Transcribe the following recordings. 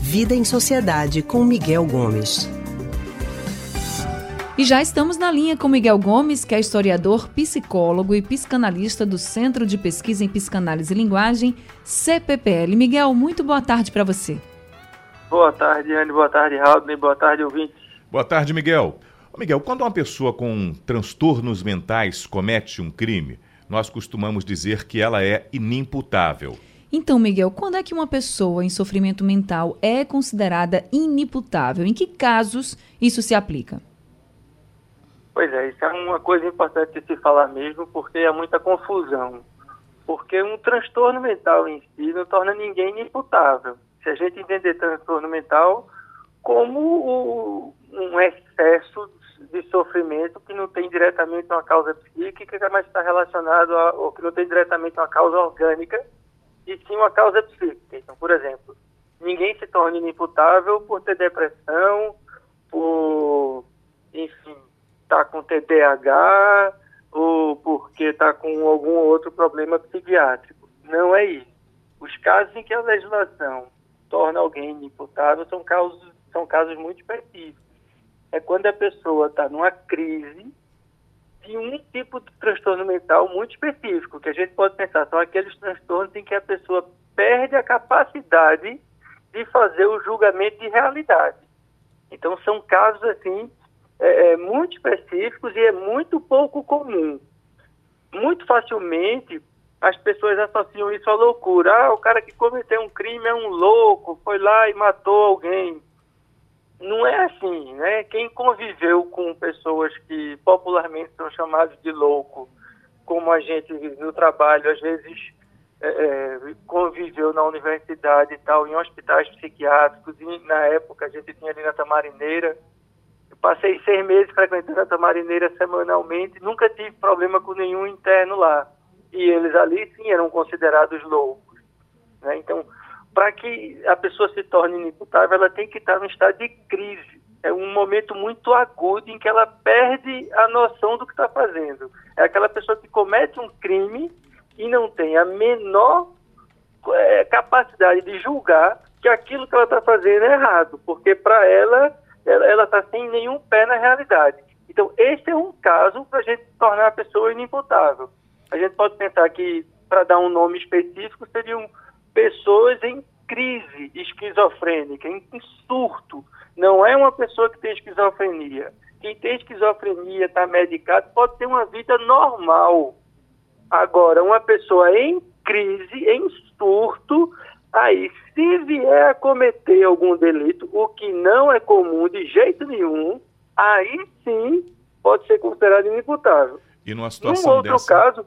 Vida em Sociedade com Miguel Gomes. E já estamos na linha com Miguel Gomes, que é historiador, psicólogo e psicanalista do Centro de Pesquisa em Psicanálise e Linguagem, CPPL. Miguel, muito boa tarde para você. Boa tarde, Anne. Boa tarde, Raul. Boa tarde, ouvinte. Boa tarde, Miguel. Miguel, quando uma pessoa com transtornos mentais comete um crime, nós costumamos dizer que ela é inimputável. Então, Miguel, quando é que uma pessoa em sofrimento mental é considerada inimputável? Em que casos isso se aplica? Pois é, isso é uma coisa importante de se falar mesmo, porque há muita confusão. Porque um transtorno mental em si não torna ninguém inimputável. Se a gente entender transtorno mental como o, um excesso de sofrimento que não tem diretamente uma causa psíquica, mas está relacionado a, ou que não tem diretamente uma causa orgânica, e sim uma causa psíquica. Então, por exemplo, ninguém se torna inimputável por ter depressão, por, enfim, tá com TDAH ou porque está com algum outro problema psiquiátrico. Não é isso. Os casos em que a legislação torna alguém inimputável são casos, são casos muito específicos. É quando a pessoa está numa crise de um tipo de transtorno mental muito específico, que a gente pode pensar, são aqueles transtornos em que a pessoa perde a capacidade de fazer o julgamento de realidade. Então, são casos, assim, é, é, muito específicos e é muito pouco comum. Muito facilmente, as pessoas associam isso à loucura. Ah, o cara que cometeu um crime é um louco, foi lá e matou alguém não é assim, né? Quem conviveu com pessoas que popularmente são chamadas de louco, como a gente no trabalho, às vezes é, é, conviveu na universidade e tal, em hospitais psiquiátricos, e na época a gente tinha ali na Tamarineira. Passei seis meses frequentando a Tamarineira semanalmente, nunca tive problema com nenhum interno lá. E eles ali sim eram considerados loucos. Para que a pessoa se torne inimputável, ela tem que estar no estado de crise. É um momento muito agudo em que ela perde a noção do que está fazendo. É aquela pessoa que comete um crime e não tem a menor é, capacidade de julgar que aquilo que ela está fazendo é errado, porque para ela, ela está sem nenhum pé na realidade. Então, esse é um caso para a gente tornar a pessoa inimputável. A gente pode pensar que, para dar um nome específico, seriam pessoas em crise esquizofrênica, em surto. Não é uma pessoa que tem esquizofrenia. Quem tem esquizofrenia, está medicado, pode ter uma vida normal. Agora, uma pessoa em crise, em surto, aí, se vier a cometer algum delito, o que não é comum de jeito nenhum, aí sim pode ser considerado inimputável. E numa situação Num outro dessa... caso,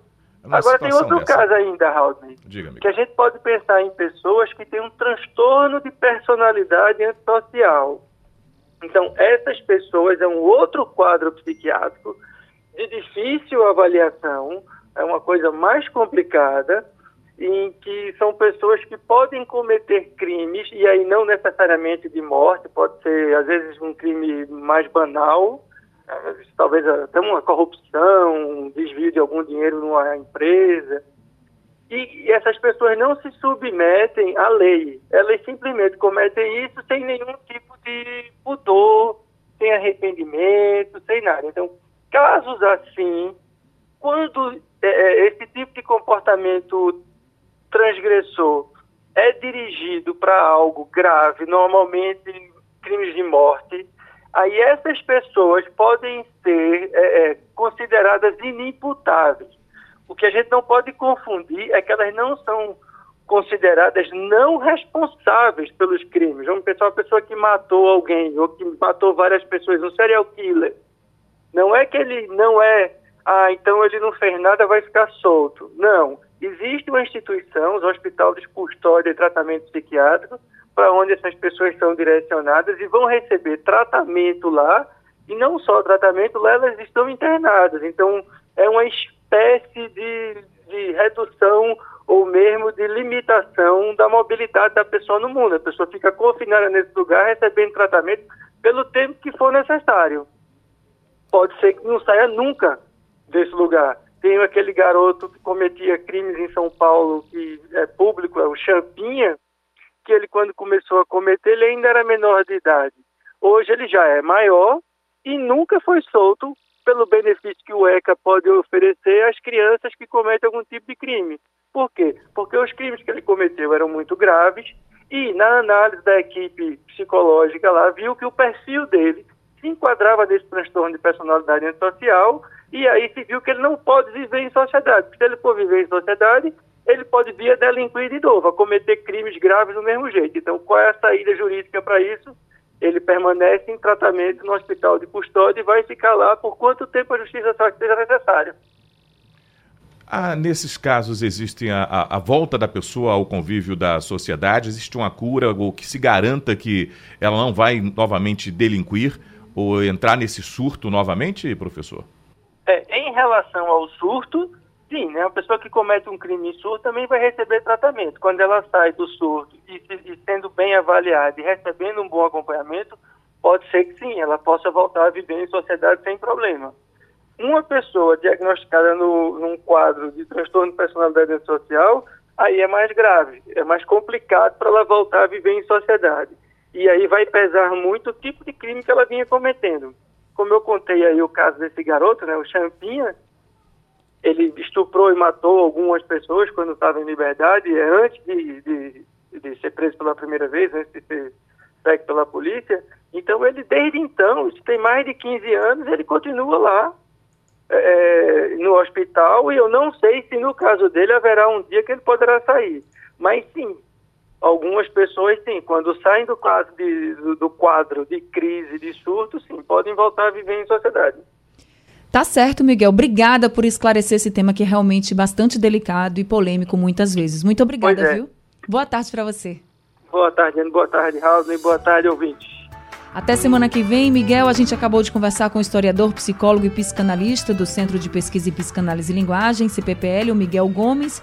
Agora tem outro dessa. caso ainda, Raul, que a gente pode pensar em pessoas que têm um transtorno de personalidade antissocial. Então, essas pessoas é um outro quadro psiquiátrico de difícil avaliação, é uma coisa mais complicada, em que são pessoas que podem cometer crimes, e aí não necessariamente de morte, pode ser às vezes um crime mais banal, talvez até uma corrupção, um desvio de algum dinheiro numa empresa. E, essas pessoas não se submetem à lei. Elas simplesmente cometem isso sem nenhum tipo de pudor, sem arrependimento, sem nada. Então, casos assim, quando é, é esse tipo de comportamento transgressor é dirigido para algo grave, normalmente crimes de morte, aí essas pessoas podem ser é, é, consideradas inimputáveis. O que a gente não pode confundir é que elas não são consideradas não responsáveis pelos crimes. Vamos pensar uma pessoa que matou alguém ou que matou várias pessoas, um serial killer. Não é que ele não é, ah, então ele não fez nada, vai ficar solto. Não. Existe uma instituição, o Hospital de Custódia e Tratamento Psiquiátrico, para onde essas pessoas são direcionadas e vão receber tratamento lá, e não só tratamento, lá elas estão internadas. Então, é uma espécie de, de redução ou mesmo de limitação da mobilidade da pessoa no mundo. A pessoa fica confinada nesse lugar, recebendo tratamento pelo tempo que for necessário. Pode ser que não saia nunca desse lugar. Tem aquele garoto que cometia crimes em São Paulo, que é público o Champinha, que ele quando começou a cometer, ele ainda era menor de idade. Hoje ele já é maior e nunca foi solto pelo benefício que o ECA pode oferecer às crianças que cometem algum tipo de crime. Por quê? Porque os crimes que ele cometeu eram muito graves e na análise da equipe psicológica lá viu que o perfil dele se enquadrava nesse transtorno de personalidade antissocial e aí se viu que ele não pode viver em sociedade. Se ele for viver em sociedade, ele pode vir a delinquir de novo, a cometer crimes graves do mesmo jeito. Então, qual é a saída jurídica para isso? Ele permanece em tratamento no hospital de custódia e vai ficar lá por quanto tempo a justiça achar que seja necessário. Ah, nesses casos existe a, a, a, volta da pessoa ao convívio da sociedade? Existe uma cura ou que se garanta que ela não vai novamente delinquir ou entrar nesse surto novamente, professor? É, em relação ao surto, sim, né? A pessoa que comete um crime em surto também vai receber tratamento. Quando ela sai do surto e, e sendo bem avaliada e recebendo um bom acompanhamento, pode ser que sim, ela possa voltar a viver em sociedade sem problema. Uma pessoa diagnosticada no, num quadro de transtorno de personalidade antissocial, aí é mais grave, é mais complicado para ela voltar a viver em sociedade. E aí vai pesar muito o tipo de crime que ela vinha cometendo. Como eu contei aí o caso desse garoto, né, o Champinha, ele estuprou e matou algumas pessoas quando estava em liberdade, é, antes de, de, de, ser preso pela primeira vez, antes de ser pego pela polícia. Então, ele, desde então, tem mais de 15 anos, ele continua lá é, no hospital e eu não sei se no caso dele haverá um dia que ele poderá sair. Mas sim, algumas pessoas sim, quando saem do quadro de, do quadro de crise, de surto, sim, podem voltar a viver em sociedade. Tá certo, Miguel. Obrigada por esclarecer esse tema que é realmente bastante delicado e polêmico muitas vezes. Muito obrigada, é. viu? Boa tarde para você. Boa tarde, Ana. Boa tarde, Raul. E boa tarde, ouvintes. Até semana que vem, Miguel. A gente acabou de conversar com o historiador, psicólogo e psicanalista do Centro de Pesquisa e Psicanálise e Linguagem, CPPL, o Miguel Gomes.